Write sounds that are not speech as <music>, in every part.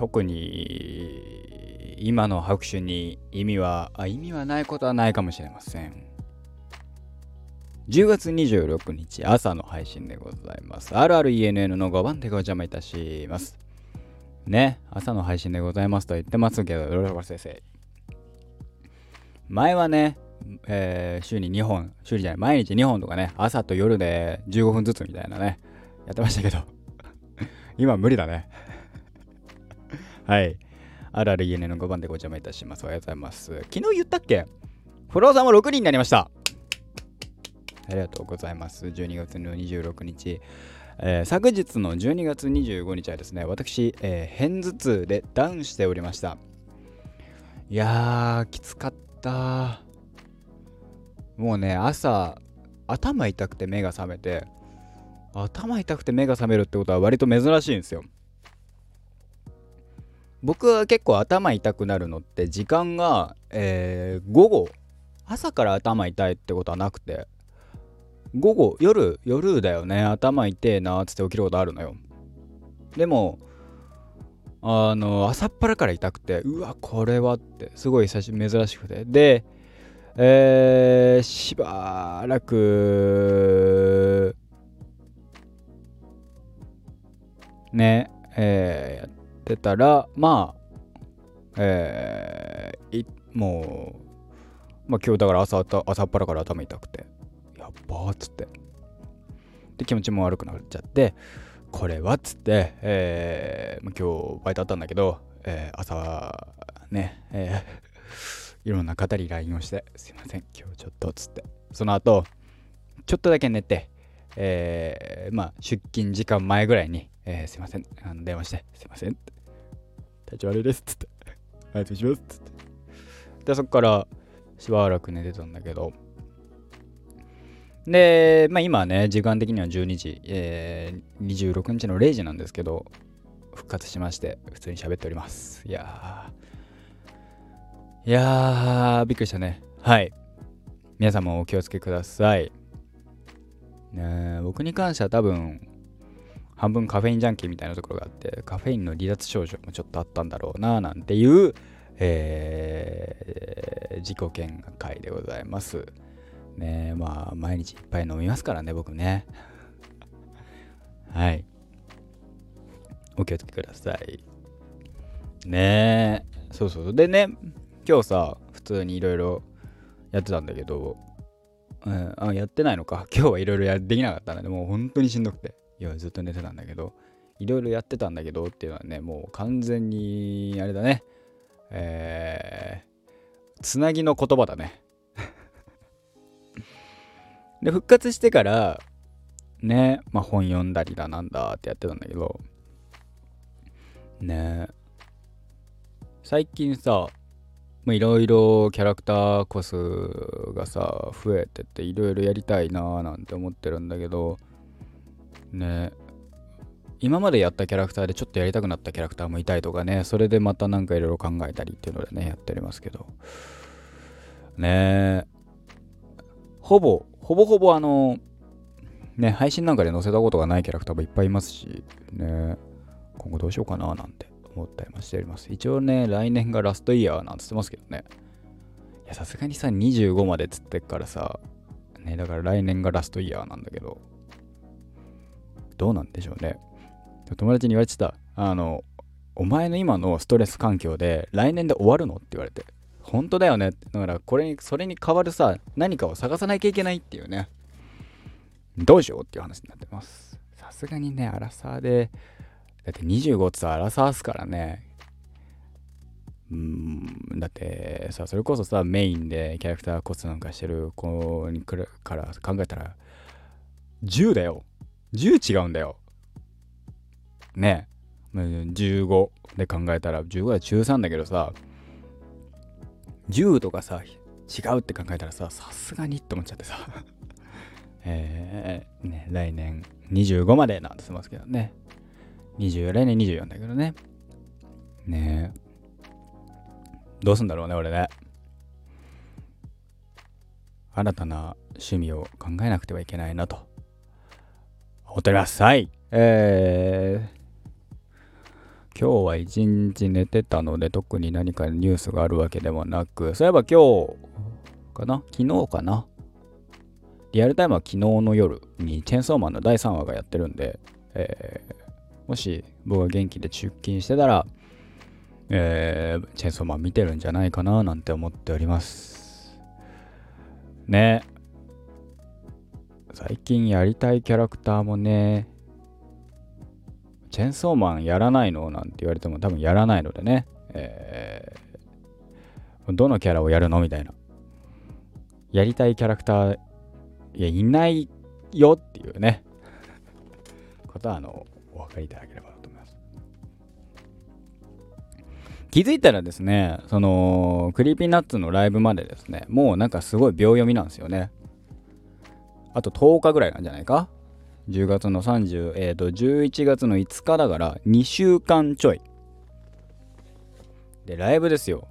特に今の拍手に意味はあ意味はないことはないかもしれません。10月26日朝の配信でございます。RRENN の5番でご邪魔いたします。ね朝の配信でございますと言ってますけどロロ先生。前はねえー、週に2本、週にじゃない、毎日2本とかね、朝と夜で15分ずつみたいなね、やってましたけど、今無理だね。はい。あるある家の5番でご邪魔いたします。おはようございます。昨日言ったっけ？フォロワーさんも6人になりました。ありがとうございます。12月の26日。えー、昨日の12月25日はですね、私、えー、片頭痛でダウンしておりました。いやー、きつかった。もうね、朝、頭痛くて目が覚めて、頭痛くて目が覚めるってことは割と珍しいんですよ。僕は結構頭痛くなるのって時間が、えー、午後朝から頭痛いってことはなくて午後夜夜だよね頭痛えなーっつって起きることあるのよ。でもあの朝っぱらから痛くてうわこれはってすごい久し珍しくて。でえー、しばらくねえー、ってたらまあえー、もうまあ今日だから朝朝っぱらから頭痛くてやっばーっつって。で気持ちも悪くなっちゃってこれはっつって、えー、今日バイトあったんだけど、えー、朝ね、えー、いろんな方に LINE をして、すいません、今日ちょっとっつって、その後、ちょっとだけ寝て、えー、まあ、出勤時間前ぐらいに、えー、すいません、あの電話して、すいませんって、体調悪いです、つって、ありがとうございますっ、つって。で、そこからしばらく寝てたんだけど、で、まあ今ね、時間的には12時、えー、26日の0時なんですけど、復活しまして、普通に喋っております。いやー、いやー、びっくりしたね。はい。皆さんもお気をつけください。ね僕に関しては多分、半分カフェインジャンキーみたいなところがあって、カフェインの離脱症状もちょっとあったんだろうな、なんていう、えー、自己見解でございます。ねまあ、毎日いっぱい飲みますからね、僕ね。<laughs> はい。お気をつけください。ねえ。そうそう。でね、今日さ、普通にいろいろやってたんだけど、うん、あやってないのか。今日はいろいろできなかったので、もう本当にしんどくて。いや、ずっと寝てたんだけど、いろいろやってたんだけどっていうのはね、もう完全に、あれだね。えー、つなぎの言葉だね。<laughs> で、復活してから、ね、まあ本読んだりだなんだってやってたんだけど、ね最近さ、いろいろキャラクターコスがさ、増えてていろいろやりたいなーなんて思ってるんだけど、ね今までやったキャラクターでちょっとやりたくなったキャラクターもいたりとかね、それでまたなんかいろいろ考えたりっていうのでね、やっておりますけど。ねほぼほぼほぼあの、ね、配信なんかで載せたことがないキャラクターもいっぱいいますし、ね、今後どうしようかななんて思ったりもしております。一応ね、来年がラストイヤーなんつってますけどね。いや、さすがにさ、25までつってっからさ、ね、だから来年がラストイヤーなんだけど、どうなんでしょうね。友達に言われてた、あの、お前の今のストレス環境で来年で終わるの？って言われて、本当だよね。だから、これに、それに代わるさ、何かを探さなきゃいけないっていうね。どうしようっていう話になってます。さすがにね、アラサーで、だって25ってさ、アラサーっすからね。うん、だってさ、それこそさ、メインでキャラクターコスなんかしてる子に来るから考えたら、10だよ。10違うんだよ。ね15で考えたら、15は中3だけどさ、10とかさ、違うって考えたらさ、さすがにって思っちゃってさ。<laughs> えー、ね、来年25までなんて言ってますけどね。20、来年24だけどね。ね。どうすんだろうね、俺ね。新たな趣味を考えなくてはいけないなとおります。はい。えー、今日は一日寝てたので特に何かニュースがあるわけでもなく、そういえば今日かな？昨日かな？リアルタイムは昨日の夜にチェンソーマンの第3話がやってるんで、えー、もし僕が元気で出勤してたら、えー、チェンソーマン見てるんじゃないかななんて思っております。ね。最近やりたいキャラクターもね、チェンソーマンやらないのなんて言われても多分やらないのでね、えー、どのキャラをやるのみたいな。やりたいキャラクター、いや、いないよっていうね、ことは、あの、お分かりいただければと思います。気づいたらですね、その、クリーピーナッツのライブまでですね、もうなんかすごい秒読みなんですよね。あと10日ぐらいなんじゃないか ?10 月の30、えっ、ー、と、11月の5日だから2週間ちょい。で、ライブですよ。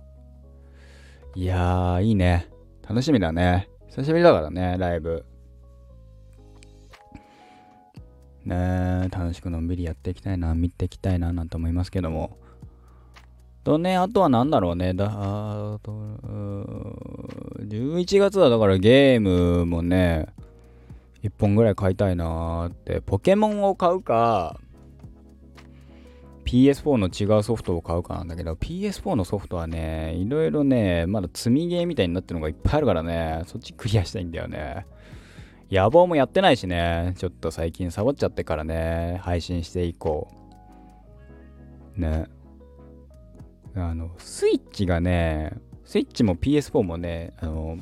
いやー、いいね。楽しみだね。久しぶりだからね、ライブ。ね楽しくのんびりやっていきたいな、見ていきたいな、なんて思いますけども。とね、あとは何だろうね。だ、あと、11月はだからゲームもね、1本ぐらい買いたいなーって。ポケモンを買うか、PS4 の違うソフトを買うかなんだけど、PS4 のソフトはね、いろいろね、まだ積みゲーみたいになってるのがいっぱいあるからね、そっちクリアしたいんだよね。野望もやってないしね、ちょっと最近サボっちゃってからね、配信していこう。ね。あの、スイッチがね、スイッチも PS4 もね、あの、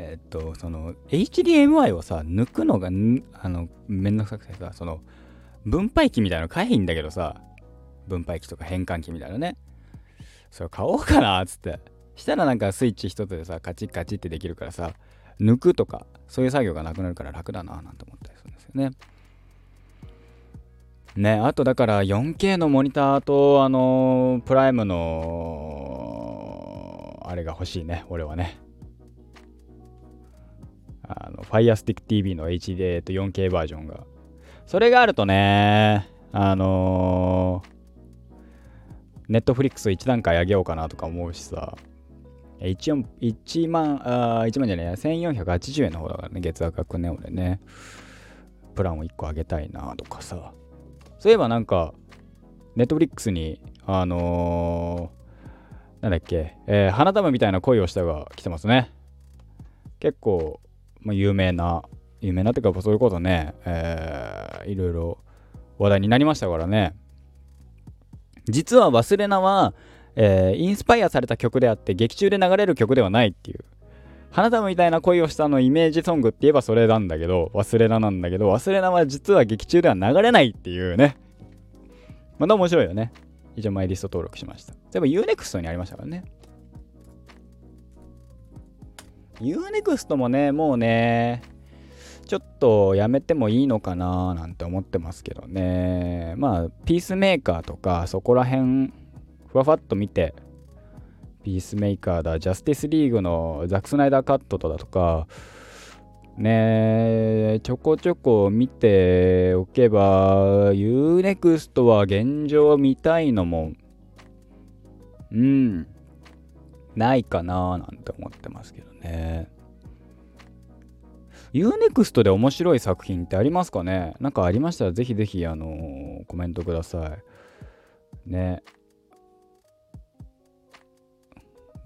えー、っと、その、HDMI をさ、抜くのが、あの、めんどくさくてさ、その、分配器みたいなの買えへんだけどさ、分配器とか変換器みたいなね。それ買おうかな、つって。したらなんかスイッチ一つでさ、カチッカチってできるからさ、抜くとか、そういう作業がなくなるから楽だな、なんて思ったりするんですよね。ね、あとだから 4K のモニターと、あのー、プライムの、あれが欲しいね、俺はね。Fire Stick TV の HD と 4K バージョンが。それがあるとね、あのー、Netflix 1段階上げようかなとか思うしさ、1, 1万、あ1万じゃない、1480円の方だからね、月額ね、俺ね。プランを1個上げたいなとかさ。そういえばなんか、ネットフリックスに、あのー、なんだっけ、えー、花束みたいな恋をしたが来てますね。結構、まあ、有名な、有名なっていうか、そういうことね、えー、いろいろ話題になりましたからね。実は忘れなは、えー、インスパイアされた曲であって劇中で流れる曲ではないっていう。花束みたいな恋をしたのイメージソングって言えばそれなんだけど忘れななんだけど忘れなは実は劇中では流れないっていうね。また面白いよね。一応マイリスト登録しました。例えば UNEXT にありましたからね。UNEXT もねもうねちょっとやめてもいいのかななんて思ってますけどね。まあピースメーカーとかそこら辺ふわふわっと見て、ピースメーカーだ、ジャスティスリーグのザック・スナイダーカットだとか、ねちょこちょこ見ておけば、UNEXT は現状見たいのも、うん、ないかななんて思ってますけどね。UNEXT で面白い作品ってありますかね？なんかありましたらぜひぜひあのー、コメントください。ね。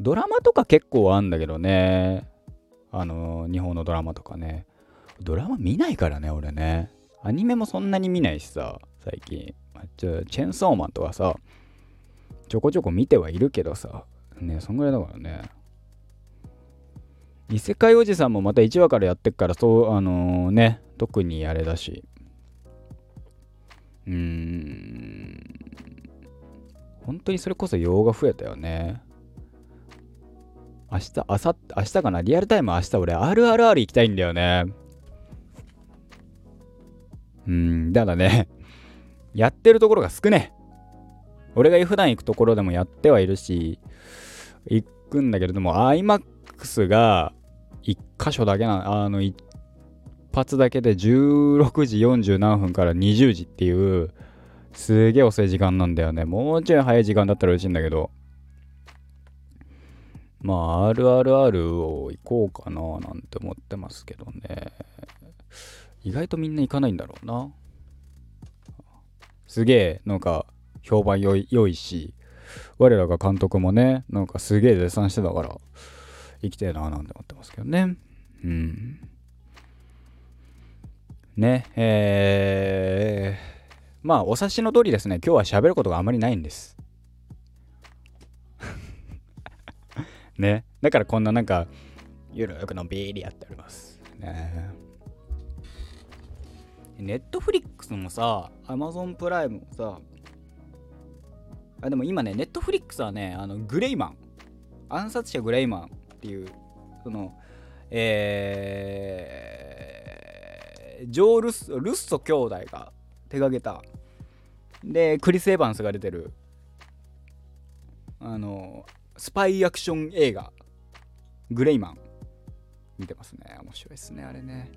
ドラマとか結構あんだけどね。あの日本のドラマとかね。ドラマ見ないからね、俺ね。アニメもそんなに見ないしさ、最近。チェンソーマンとかさ、ちょこちょこ見てはいるけどさ、ね、そんぐらいだからね。異世界おじさんもまた1話からやってっから、そう、あのー、ね、特にあれだし。うーん。本当にそれこそ用が増えたよね。明日、明後日、明日かな？リアルタイム明日俺 RRR 行きたいんだよね。うん、だからね、やってるところが少ね俺が普段行くところでもやってはいるし、行くんだけれども、IMAX が1箇所だけな、あの、一発だけで16時40何分から20時っていう、すげえ遅い時間なんだよね。もうちょい早い時間だったら嬉しいんだけど。まあ、RRR を行こうかななんて思ってますけどね。意外とみんな行かないんだろうな。すげえ、なんか、評判良い良いし、我らが監督もね、なんかすげえ絶賛してたから、行きたいななんて思ってますけどね。うん。ね、えー、まあ、お察しの通りですね、今日は喋ることがあまりないんです。ね。だからこんななんか、ゆるくのびりやっております。ね。ネットフリックスもさ、アマゾンプライムもさ、あでも今ね、ネットフリックスはね、あのグレイマン、暗殺者グレイマンっていう、その、えー、ジョー・ルッソルッソ兄弟が手掛けた、で、クリス・エヴァンスが出てる、あの、スパイアクション映画、グレイマン。見てますね。面白いですね、あれね。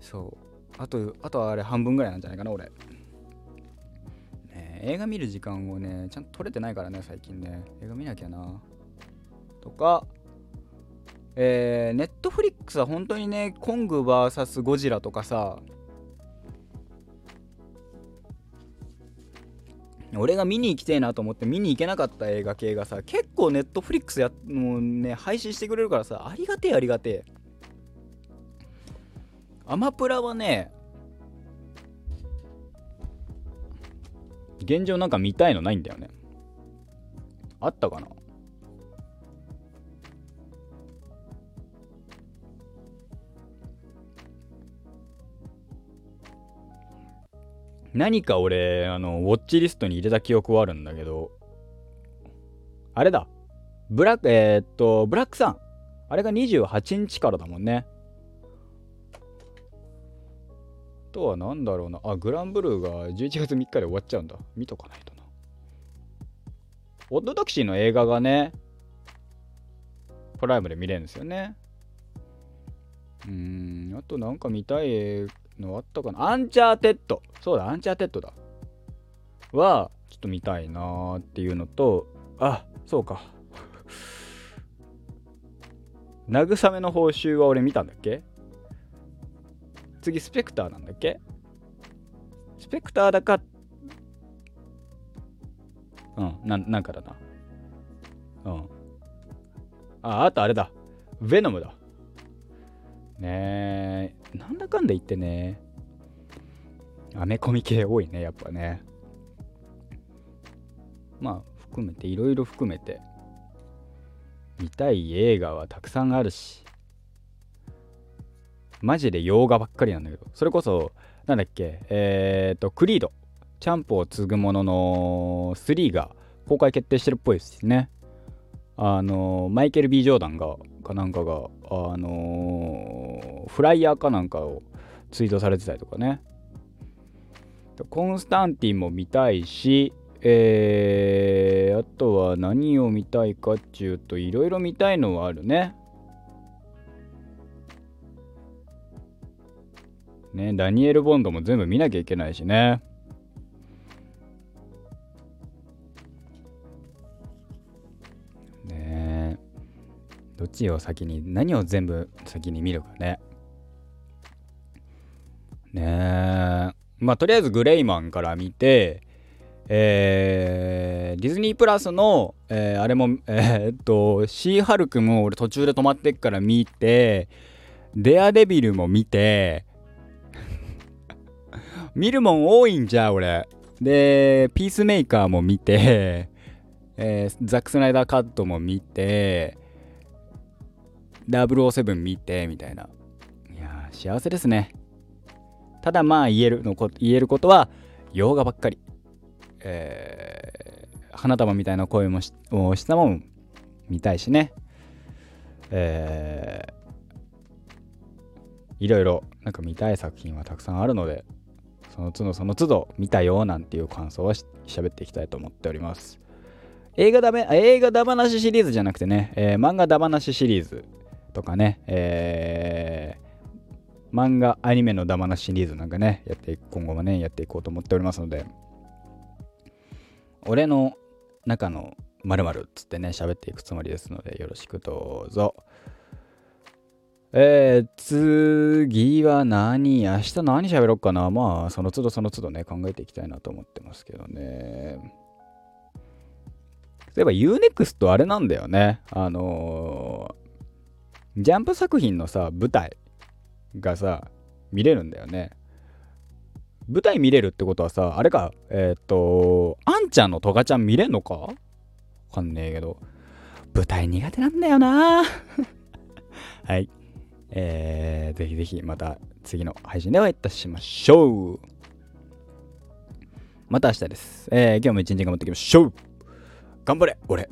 そう。あと、あとはあれ半分ぐらいなんじゃないかな、俺。映画見る時間をね、ちゃんと取れてないからね、最近ね。映画見なきゃな。とか、えー、ネットフリックスは本当にね、コング VS ゴジラとかさ、俺が見に行きたいなと思って見に行けなかった映画系がさ結構ネットフリックスやもうね配信してくれるからさありがてえありがてえアマプラはね現状なんか見たいのないんだよね。あったかな？何か俺あのウォッチリストに入れた記憶はあるんだけどあれだ。ブラックえー、っとブラックさん。あれが28日からだもんね。とは何だろうな。あ、グランブルーが11月3日で終わっちゃうんだ。見とかないとな。オッドタクシーの映画がね、プライムで見れるんですよね。うん、あとなんか見たいのあったかな。アンチャーテッド。そうだ、アンチャーテッドだ。は、ちょっと見たいなーっていうのと、あ、そうか。<laughs> 慰めの報酬は俺見たんだっけ？次スペクターなんだっけ？スペクターだかうんななんかだな。うん。ああとあれだ。ヴェノムだ。ねえ。なんだかんだ言ってね。アメコミ系多いねやっぱね。まあ含めていろいろ含めて。見たい映画はたくさんあるし。マジで洋画ばっかりなんだけど、それこそ、なんだっけ、えっ、ー、と、クリード、チャンプを継ぐものの3が公開決定してるっぽいですね。あの、マイケル・ B・ ジョーダンが、かなんかが、あのフライヤーかなんかをツイートされてたりとかね。コンスタンティンも見たいし、えー、あとは何を見たいかっちゅうといろいろ見たいのはあるね。ね、ダニエル・ボンドも全部見なきゃいけないしね。ねどっちを先に、何を全部先に見るかね。ね。まあ、とりあえずグレイマンから見て、えー、ディズニープラスの、えー、あれも、えー、っと、シーハルクも俺途中で止まってっから見て、デアデビルも見て、見るもん多いんじゃ、俺。で、ピースメーカーも見て、<laughs> えー、ザック・スナイダーカットも見て、007見て、みたいな。いや幸せですね。ただまあ言えるのこ言えることは、洋画ばっかり。えー、花束みたいな声もしをしたもん見たいしね。えー、いろいろなんか見たい作品はたくさんあるので、その都度その都度見たよなんていう感想を喋っていきたいと思っております。映画だめ、映画だ話シリーズじゃなくてね、えー、漫画だ話シリーズとかね、えー漫画、アニメのダマなシリーズなんかね、やって今後もね、やっていこうと思っておりますので、俺の中の〇〇っつってね、喋っていくつもりですので、よろしくどうぞ。えー、次は何？明日何喋ろうかなまあ、その都度その都度ね、考えていきたいなと思ってますけどね。そういえば UNEXT あれなんだよね。あのー、ジャンプ作品のさ、舞台がさ、見れるんだよね。舞台見れるってことはさ、あれか、えっ、と、あんちゃんのトガちゃん見れんのか？わかんねえけど、舞台苦手なんだよな <laughs> はい。えー、ぜひぜひまた次の配信でお会いいたしましょう。また明日です。えー、今日も一日頑張っていきましょう。頑張れ俺